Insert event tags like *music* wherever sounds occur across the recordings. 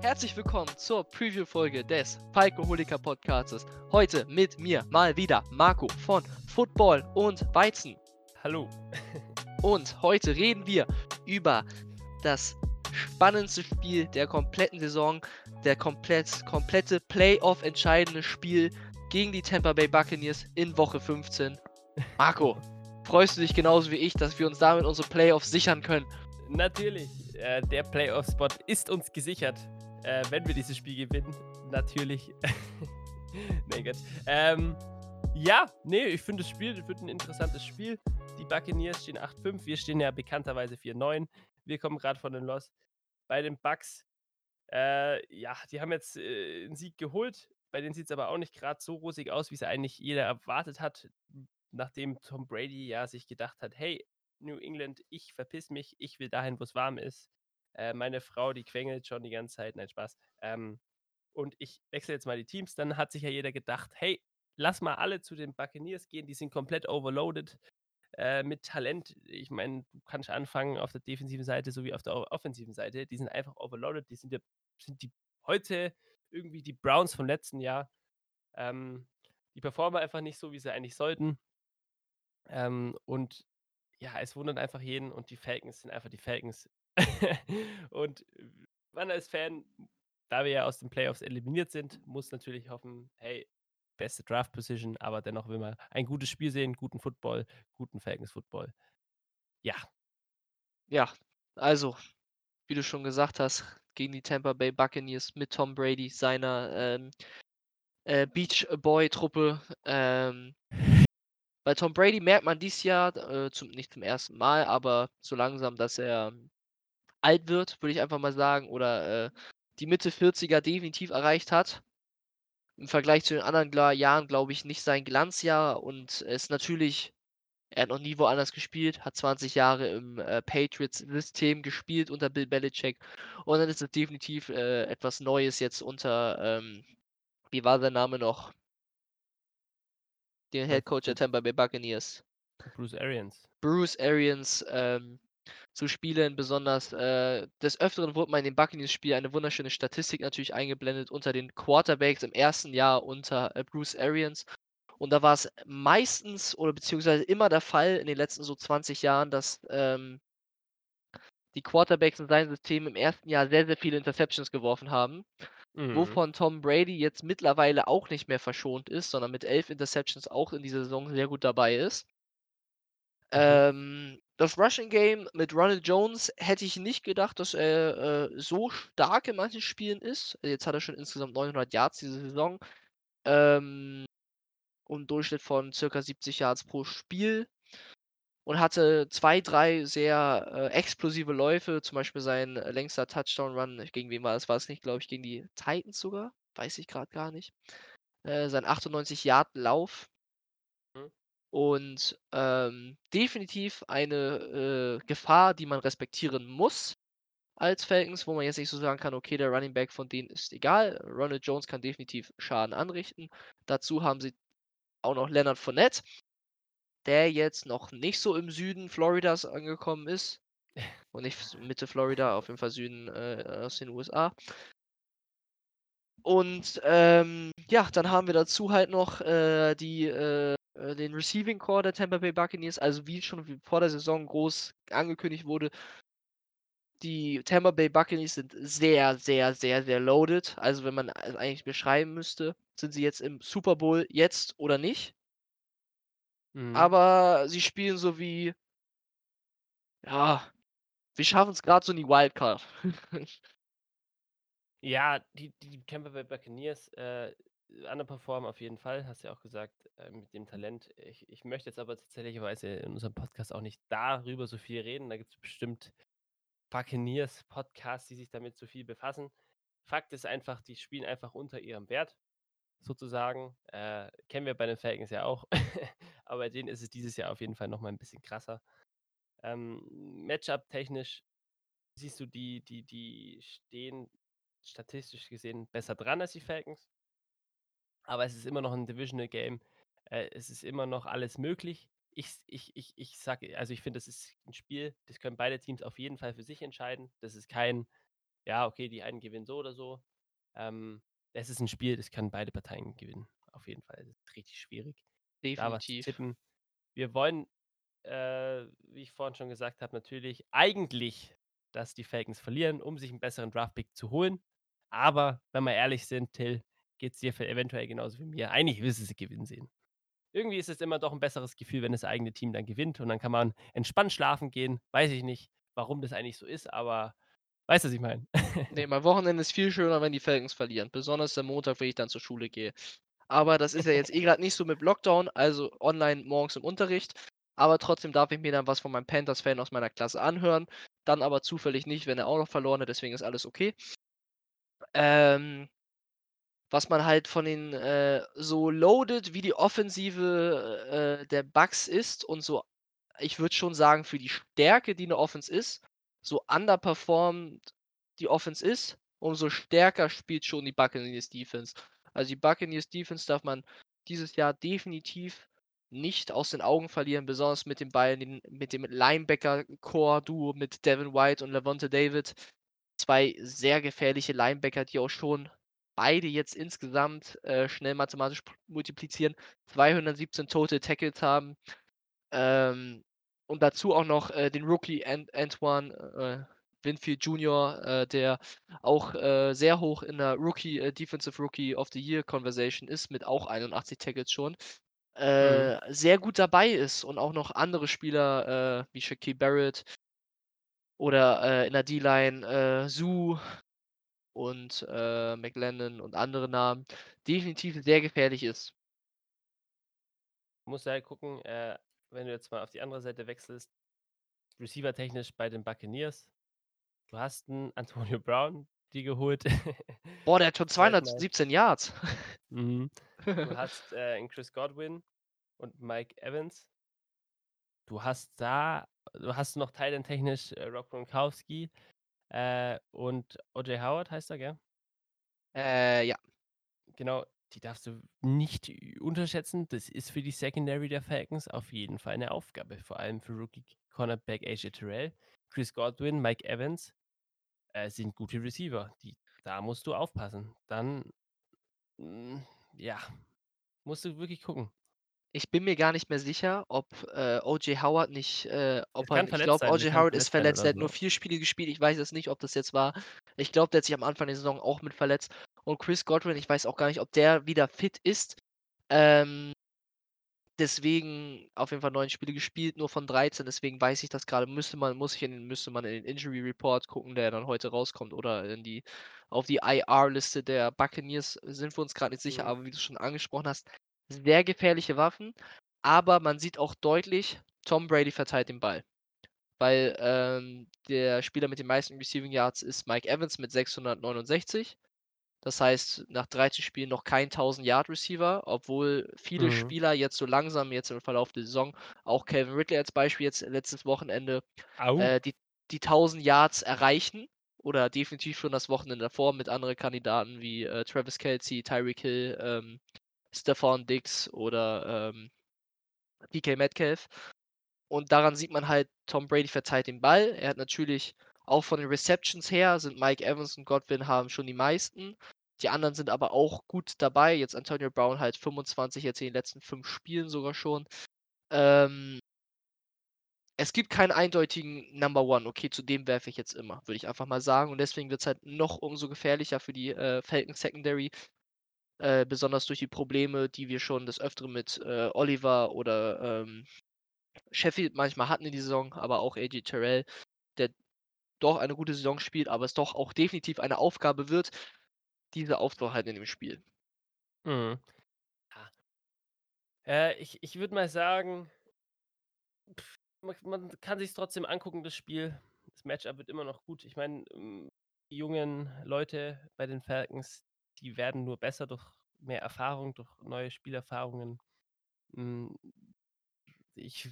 Herzlich willkommen zur Preview-Folge des Falkoholiker Podcasts. Heute mit mir mal wieder Marco von Football und Weizen. Hallo. *laughs* Und heute reden wir über das spannendste Spiel der kompletten Saison, der komplett, komplette Playoff entscheidende Spiel gegen die Tampa Bay Buccaneers in Woche 15. *laughs* Marco, freust du dich genauso wie ich, dass wir uns damit unsere Playoffs sichern können? Natürlich, äh, der Playoff-Spot ist uns gesichert, äh, wenn wir dieses Spiel gewinnen. Natürlich. *laughs* nee, Gott. Ähm, ja, nee, ich finde das Spiel wird ein interessantes Spiel. Die Buccaneers stehen 8-5, wir stehen ja bekannterweise 4-9. Wir kommen gerade von den Loss. Bei den Bucks, äh, ja, die haben jetzt äh, einen Sieg geholt. Bei denen sieht es aber auch nicht gerade so rosig aus, wie es eigentlich jeder erwartet hat, nachdem Tom Brady ja sich gedacht hat, hey, New England, ich verpiss mich, ich will dahin, wo es warm ist. Äh, meine Frau, die quengelt schon die ganze Zeit, nein, Spaß. Ähm, und ich wechsle jetzt mal die Teams. Dann hat sich ja jeder gedacht, hey, lass mal alle zu den Buccaneers gehen, die sind komplett overloaded äh, mit Talent. Ich meine, du kannst anfangen auf der defensiven Seite sowie auf der offensiven Seite. Die sind einfach overloaded. Die sind, ja, sind die heute irgendwie die Browns vom letzten Jahr. Ähm, die performen einfach nicht so, wie sie eigentlich sollten. Ähm, und ja, es wundert einfach jeden und die Falcons sind einfach die Falcons. *laughs* und man als Fan, da wir ja aus den Playoffs eliminiert sind, muss natürlich hoffen, hey, beste Draft Position, aber dennoch will man ein gutes Spiel sehen, guten Football, guten Falcons Football. Ja. Ja, also, wie du schon gesagt hast, gegen die Tampa Bay Buccaneers mit Tom Brady, seiner ähm, äh, Beach Boy Truppe. Ähm, *laughs* bei Tom Brady merkt man dies Jahr, äh, zum, nicht zum ersten Mal, aber so langsam, dass er alt wird, würde ich einfach mal sagen, oder äh, die Mitte 40er definitiv erreicht hat. Im Vergleich zu den anderen Jahren, glaube ich, nicht sein Glanzjahr und ist natürlich, er hat noch nie woanders gespielt, hat 20 Jahre im äh, Patriots-System gespielt unter Bill Belichick und dann ist es definitiv äh, etwas Neues jetzt unter, ähm, wie war sein Name noch? Den Head Coach der Tampa Bay Buccaneers. Bruce Arians. Bruce Arians ähm, zu spielen. Besonders äh, des Öfteren wurde man in dem Buccaneers-Spiel eine wunderschöne Statistik natürlich eingeblendet unter den Quarterbacks im ersten Jahr unter äh, Bruce Arians. Und da war es meistens oder beziehungsweise immer der Fall in den letzten so 20 Jahren, dass ähm, die Quarterbacks in seinem System im ersten Jahr sehr, sehr viele Interceptions geworfen haben. Mhm. Wovon Tom Brady jetzt mittlerweile auch nicht mehr verschont ist, sondern mit elf Interceptions auch in dieser Saison sehr gut dabei ist. Mhm. Ähm, das Rushing Game mit Ronald Jones hätte ich nicht gedacht, dass er äh, so stark in manchen Spielen ist. Jetzt hat er schon insgesamt 900 Yards diese Saison. Ähm, und Durchschnitt von circa 70 Yards pro Spiel. Und hatte zwei, drei sehr äh, explosive Läufe. Zum Beispiel sein äh, längster Touchdown-Run. Gegen wen war das? War es nicht, glaube ich, gegen die Titans sogar? Weiß ich gerade gar nicht. Äh, sein 98-Yard-Lauf und ähm, definitiv eine äh, Gefahr, die man respektieren muss als Falcons, wo man jetzt nicht so sagen kann, okay, der Running Back von denen ist egal. Ronald Jones kann definitiv Schaden anrichten. Dazu haben sie auch noch Leonard Fournette, der jetzt noch nicht so im Süden Floridas angekommen ist. *laughs* Und nicht Mitte Florida, auf jeden Fall Süden äh, aus den USA. Und ähm, ja, dann haben wir dazu halt noch äh, die äh, äh, den Receiving Core der Tampa Bay Buccaneers, also wie schon vor der Saison groß angekündigt wurde, die Tampa Bay Buccaneers sind sehr, sehr, sehr, sehr loaded. Also wenn man es eigentlich beschreiben müsste, sind sie jetzt im Super Bowl jetzt oder nicht. Mhm. Aber sie spielen so wie, ja, wir schaffen es gerade so in die Wildcard. *laughs* ja, die, die Tampa Bay Buccaneers äh, underperformen auf jeden Fall, hast du ja auch gesagt, äh, mit dem Talent. Ich, ich möchte jetzt aber tatsächlicherweise in unserem Podcast auch nicht darüber so viel reden. Da gibt es bestimmt Buccaneers-Podcasts, die sich damit so viel befassen. Fakt ist einfach, die spielen einfach unter ihrem Wert, sozusagen. Äh, kennen wir bei den Falcons ja auch. *laughs* aber bei denen ist es dieses Jahr auf jeden Fall nochmal ein bisschen krasser. Ähm, Matchup-technisch siehst du, die, die, die stehen statistisch gesehen besser dran als die Falcons aber es ist immer noch ein Divisional Game. Äh, es ist immer noch alles möglich. ich ich ich ich sage also, ich finde, das ist 'n Spiel, das können beide Teams auf jeden Fall für sich entscheiden. Das ist kein: „Ja, okay, die einen gewinnen so oder so.“ Ähm, es ist 'n Spiel, das können beide Parteien gewinnen, auf jeden Fall. Das ist richtig schwierig, Definitiv. tippen. Wir wollen, äh, wie ich vorhin schon gesagt habe, natürlich eigentlich, dass die Falcons verlieren, um sich 'n besseren Draft-Pick zu holen. Aber wenn wir ehrlich sind, Till, geht's dir v eventuell genauso wie mir. Eigentlich willst du sie gewinnen sehen. Irgendwie ist es immer doch 'n besseres Gefühl, wenn das eigene Team dann gewinnt und dann kann man entspannt schlafen gehen. Weiß ich nicht, warum das eigentlich so ist, aber weißt du, was ich meine? *laughs* Ne, mein Wochenende ist viel schöner, wenn die Falcons verlieren, besonders der Montag, wenn ich dann zur Schule gehe. Aber das ist ja jetzt eh grad nicht so mit Lockdown, also online morgens im Unterricht, aber trotzdem darf ich mir dann was von meinem Panthers-Fan aus meiner Klasse anhören, dann aber zufällig nicht, wenn er auch noch verloren hat, deswegen ist alles okay. Ähm was man halt von den, äh so loaded wie die Offensive, äh, der Bucks ist und so ich würde schon sagen, für die Stärke, die 'ne Offense ist, so underperformed die Offense ist, umso stärker spielt schon die Buccaneers Defense. Also, die Buccaneers Defense darf man dieses Jahr definitiv nicht aus den Augen verlieren, besonders mit den beiden mit dem Linebacker-Core-Duo mit Devin White und Lavonte David. 2 sehr gefährliche Linebacker, die auch schon beide jetzt insgesamt, äh, schnell mathematisch multiplizieren, 217 Total Tackles haben. Ähm, und dazu auch noch, äh, den Rookie Ant Antoine, äh, Winfield Junior, äh, der auch, äh, sehr hoch in der Rookie äh, Defensive Rookie of the Year Conversation ist mit auch 81 Tackles schon, Mhm. äh, sehr gut dabei ist und auch noch andere Spieler, wie Shaquille Barrett oder, in der D-Line, äh, Suh und, äh, McLennan und andere Namen, definitiv sehr gefährlich ist. Musst du halt gucken, äh, wenn du jetzt mal auf die andere Seite wechselst, receiver-technisch bei den Buccaneers. Du hast 'n *laughs* Antonio Brown dir geholt. Boah, der hat schon Sollte man 217 Yards. Mhm. Du *laughs* hast, äh, 'n Chris Godwin und Mike Evans. Du hast da du hast noch End technisch, äh, Rob Gronkowski, äh, und O.J. Howard heißt er, gell? Äh, ja. Genau, die darfst du nicht unterschätzen. Das ist für die Secondary der Falcons auf jeden Fall 'ne Aufgabe, vor allem für Rookie Cornerback AJ Terrell. Chris Godwin, Mike Evans, äh, sind gute Receiver, die da musst du aufpassen. Dann, hm, ja, musst du wirklich gucken. Ich bin mir gar nicht mehr sicher, ob, äh, O.J. Howard nicht, äh ob er ich glaube, O.J. Howard ist verletzt oder hat nur so. 4 Spiele gespielt. Ich weiß jetzt nicht, ob das jetzt war. Ich glaube, der hat sich am Anfang der Saison auch mit verletzt. Und Chris Godwin, ich weiß auch gar nicht, ob der wieder fit ist. Ähm deswegen auf jeden Fall 9 Spiele gespielt, nur von 13, deswegen weiß ich das grade. Müsste man muss ich in müsste man in den Injury Report gucken, der dann heute rauskommt oder in die auf die IR-Liste der Buccaneers, sind wir uns grad nicht sicher, Mhm. aber wie du schon angesprochen hast, sehr gefährliche Waffen. Aber man sieht auch deutlich, Tom Brady verteilt den Ball. Weil, ähm, der Spieler mit den meisten Receiving Yards ist Mike Evans mit 669. Das heißt, nach 13 Spielen noch kein 1000-Yard-Receiver, obwohl viele Mhm. Spieler jetzt so langsam jetzt im Verlauf der Saison, auch Calvin Ridley als Beispiel jetzt letztes Wochenende, äh, die die 1000 Yards erreichen oder definitiv schon das Wochenende davor mit anderen Kandidaten wie, äh, Travis Kelce, Tyreek Hill, ähm, Stefon Diggs oder, ähm, DK Metcalf. Und daran sieht man halt, Tom Brady verteilt den Ball. Er hat natürlich auch von den Receptions her sind Mike Evans und Godwin haben schon die meisten. Die anderen sind aber auch gut dabei. Jetzt Antonio Brown halt 25 jetzt in den letzten 5 Spielen sogar schon. Ähm es gibt keinen eindeutigen Number One. Okay, zu dem werfe ich jetzt immer, würde ich einfach mal sagen. Und deswegen wird's halt noch umso gefährlicher für die, äh, Falcons Secondary, äh, besonders durch die Probleme, die wir schon des Öfteren mit, äh, Oliver oder, ähm, Sheffield manchmal hatten in die Saison, aber auch AJ Terrell, der doch eine gute Saison spielt, aber es doch auch definitiv eine Aufgabe wird, diese aufzuhalten in dem Spiel. Mhm. Ja. Äh, ich ich würde mal sagen man man kann sich's trotzdem angucken, das Spiel. Das Match-up wird immer noch gut. Ich meine, hm, die jungen Leute bei den Falcons, die werden nur besser durch mehr Erfahrung, durch neue Spielerfahrungen. Hm, ich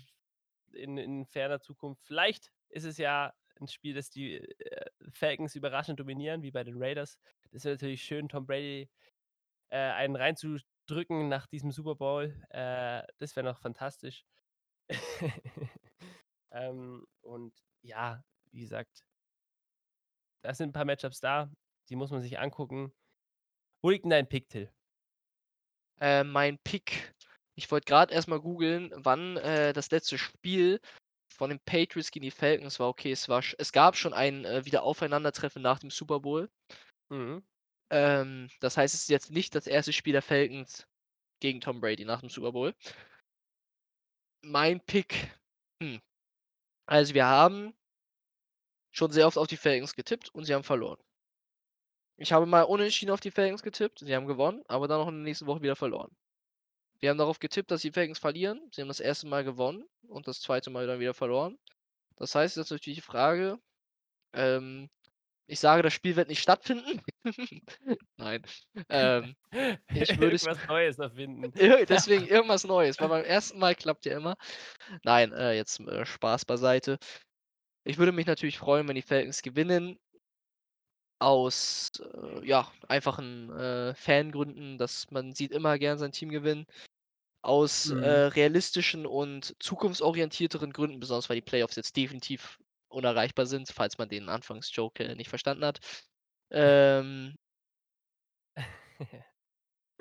in in ferner Zukunft vielleicht ist es ja 'n Spiel, das die, äh, Falcons überraschend dominieren wie bei den Raiders. Das wäre natürlich schön, Tom Brady, äh, einen reinzudrücken nach diesem Super Bowl. Äh, das wäre noch fantastisch. *laughs* ähm, und ja, wie gesagt da sind 'n paar Matchups da, die muss man sich angucken. Wo liegt 'n dein Pick, Till? Äh, mein Pick ich wollte grad erst mal googeln, wann, äh, das letzte Spiel von den Patriots gegen die Falcons war. Okay, es war es gab schon ein, äh, Wiederaufeinandertreffen nach dem Super Bowl. Mhm. Ähm, das heißt, es ist jetzt nicht das 1. Spiel der Falcons gegen Tom Brady nach dem Super Bowl. Mein Pick, hm also, wir haben schon sehr oft auf die Falcons getippt und sie haben verloren. Ich habe mal unentschieden auf die Falcons getippt, sie haben gewonnen, aber dann auch in der nächsten Woche wieder verloren. Wir haben darauf getippt, dass die Falcons verlieren. Sie haben das 1. Mal gewonnen und das 2. Mal dann wieder verloren. Das heißt, jetzt natürlich die Frage, ähm, ich sage, das Spiel wird nicht stattfinden. *laughs* Nein, ähm, ich *laughs* würde Irgendwas Neues erfinden. *laughs* Deswegen irgendwas Neues, weil beim 1. Mal klappt ja immer. Nein, äh, jetzt, äh, Spaß beiseite. Ich würde mich natürlich freuen, wenn die Falcons gewinnen aus, äh, ja, einfachen, äh, Fangründen, dass man sieht immer gern sein Team gewinnen. Aus, äh, Mhm. realistischen und zukunftsorientierteren Gründen, besonders weil die Playoffs jetzt definitiv unerreichbar sind, falls man den Anfangsjoke, äh, nicht verstanden hat. Ähm *laughs*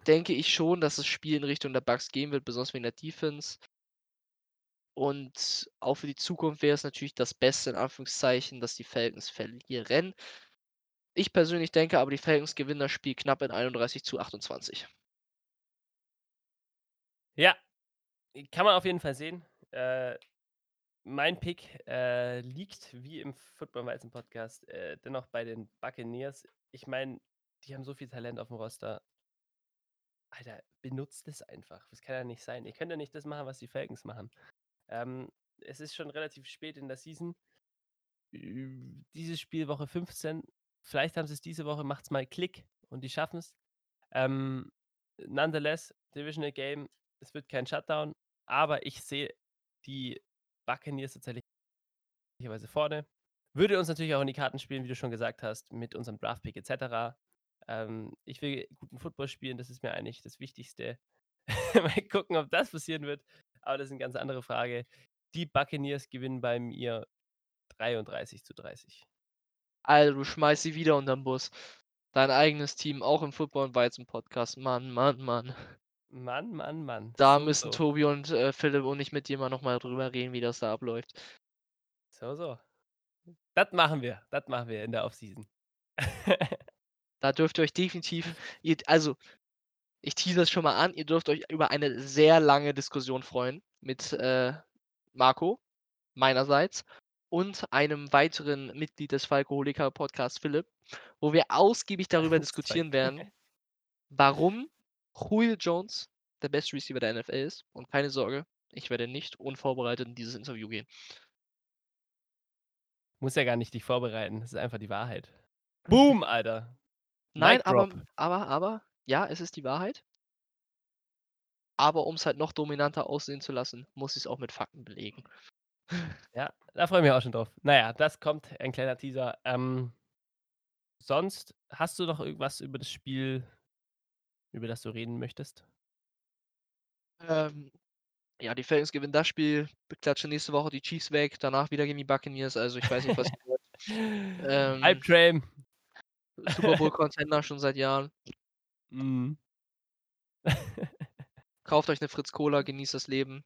denke ich schon, dass das Spiel in Richtung der Bucks gehen wird, besonders wegen der Defense. Und auch für die Zukunft wäre es natürlich das Beste in Anführungszeichen, dass die Falcons verlieren. Ich persönlich denke aber, die Falcons gewinnen das Spiel knapp in 31:28. Ja, kann man auf jeden Fall sehen. Äh, mein Pick, äh, liegt wie im Football-Weizen-Podcast, äh, dennoch bei den Buccaneers. Ich meine, die haben so viel Talent auf'm Roster. Alter, benutzt es einfach. Das kann ja nicht sein. Ihr könnt ja nicht das machen, was die Falcons machen. Ähm, es ist schon relativ spät in der Season. Dieses Spiel Woche 15. Vielleicht haben sie's diese Woche macht's mal Klick und die schaffen's. Ähm, nonetheless, Divisional Game, es wird kein Shutdown, aber ich sehe die Buccaneers tatsächlich vorne. Würde uns natürlich auch in die Karten spielen, wie du schon gesagt hast, mit unserem Draft-Pick et cetera. Ähm, ich will guten Football spielen, das ist mir eigentlich das Wichtigste. *laughs* Mal gucken, ob das passieren wird, aber das ist 'ne ganz andere Frage. Die Buccaneers gewinnen bei mir 33:30. Alter, du schmeißt sie wieder untern Bus. Dein eigenes Team, auch im Football-Weizen-Podcast. Mann, Mann, Mann. Mann, Mann, Mann. Da So, müssen so. Tobi und, äh, Philipp und ich mit dir mal noch mal drüber reden, wie das da abläuft. So, so. Das machen wir. Das machen wir in der Offseason. *laughs* Da dürft ihr euch definitiv ihr also, ich teasere es schon mal an, ihr dürft euch über eine sehr lange Diskussion freuen mit, äh, Marco meinerseits und einem weiteren Mitglied des Falkoholiker-Podcasts, Philipp, wo wir ausgiebig darüber 1, 2. diskutieren werden, *laughs* warum Julio Jones der beste Receiver der NFL ist. Und keine Sorge, ich werde nicht unvorbereitet in dieses Interview gehen. Musst ja gar nicht dich vorbereiten. Das ist einfach die Wahrheit. *laughs* Boom, Alter. Nein, aber aber aber ja, es ist die Wahrheit. Aber um's halt noch dominanter aussehen zu lassen, muss ich's auch mit Fakten belegen. *laughs* Ja, da freue ich mich auch schon drauf. Na ja, das kommt, ein kleiner Teaser. Ähm sonst hast du noch irgendwas über das Spiel über das du reden möchtest? Ähm, ja, die Falcons gewinnen das Spiel, beklatschen nächste Woche die Chiefs weg, danach wieder gegen die Buccaneers. Also, ich weiß nicht, was *laughs* wird. Hype Ähm Train. Super Bowl *laughs* Contender schon seit Jahren. Mhm. *laughs* Kauft euch 'ne Fritz Cola, genießt das Leben.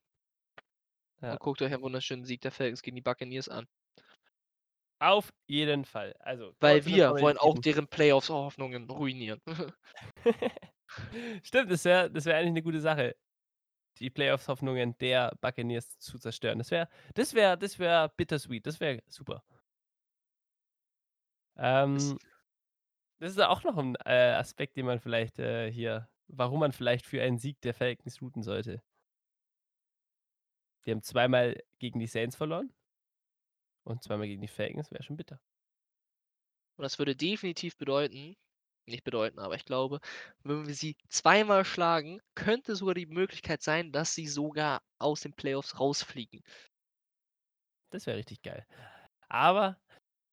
Ja. Und guckt euch einen wunderschönen Sieg der Falcons gegen die Buccaneers an. Auf jeden Fall. Also, Weil wir wollen auch deren Playoffs-Hoffnungen ruinieren. Stimmt, das wäre das wäre eigentlich 'ne gute Sache, die Playoffs-Hoffnungen der Buccaneers zu zerstören. Das wäre das wäre das wäre bittersweet, das wäre super. Ähm das ist auch noch 'n, äh, Aspekt, den man vielleicht, äh, hier warum man vielleicht für einen Sieg der Falcons routen sollte. Die haben zweimal gegen die Saints verloren. Und zweimal gegen die Falcons, wäre schon bitter. Und das würde definitiv bedeuten nicht bedeuten, aber ich glaube, wenn wir sie zweimal schlagen, könnte sogar die Möglichkeit sein, dass sie sogar aus den Playoffs rausfliegen. Das wäre richtig geil. Aber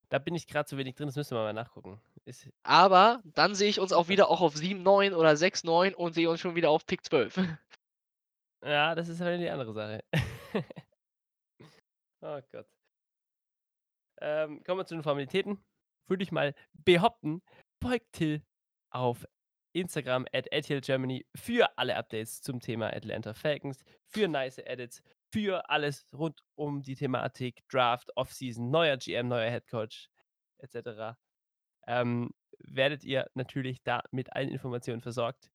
da bin ich grad zu wenig drin, das müssen wir mal nachgucken. Ist Aber dann sehe ich uns auch wieder auch auf 7, 9 oder 6, 9 und sehe uns schon wieder auf Pick 12. *laughs* Ja, das ist halt die andere Sache. *laughs* Oh Gott. Ähm, kommen wir zu den Formalitäten. Würde ich mal behaupten, folgt Till auf Instagram at Germany für alle Updates zum Thema Atlanta Falcons, für nice Edits, für alles rund um die Thematik Draft, Offseason, neuer GM, neuer Headcoach etc. Ähm, werdet ihr natürlich da mit allen Informationen versorgt.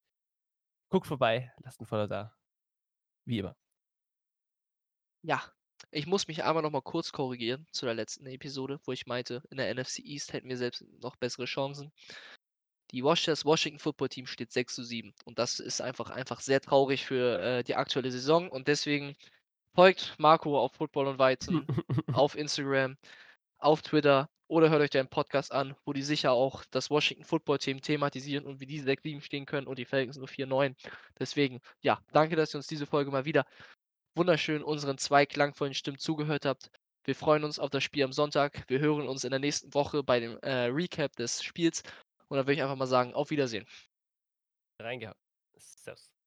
Guckt vorbei, lasst ein Follow da. Wie immer. Ja, ich muss mich einmal noch mal kurz korrigieren zu der letzten Episode, wo ich meinte, in der NFC East hätten wir selbst noch bessere Chancen. Die Wash das Washington Football Team steht 6 zu 7 und das ist einfach einfach sehr traurig für, äh, die aktuelle Saison und deswegen folgt Marco auf Football und Weizen *laughs* auf Instagram, auf Twitter oder hört euch deinen Podcast an, wo die sicher auch das Washington Football Team thematisieren und wie die 6-7 stehen können und die Falcons nur 4-9. Deswegen, ja, danke, dass ihr uns diese Folge mal wieder wunderschön unseren zwei klangvollen Stimmen zugehört habt. Wir freuen uns auf das Spiel am Sonntag. Wir hören uns in der nächsten Woche bei dem äh, Recap des Spiels. Und dann würde ich einfach mal sagen, auf Wiedersehen. Reingehauen. Servus.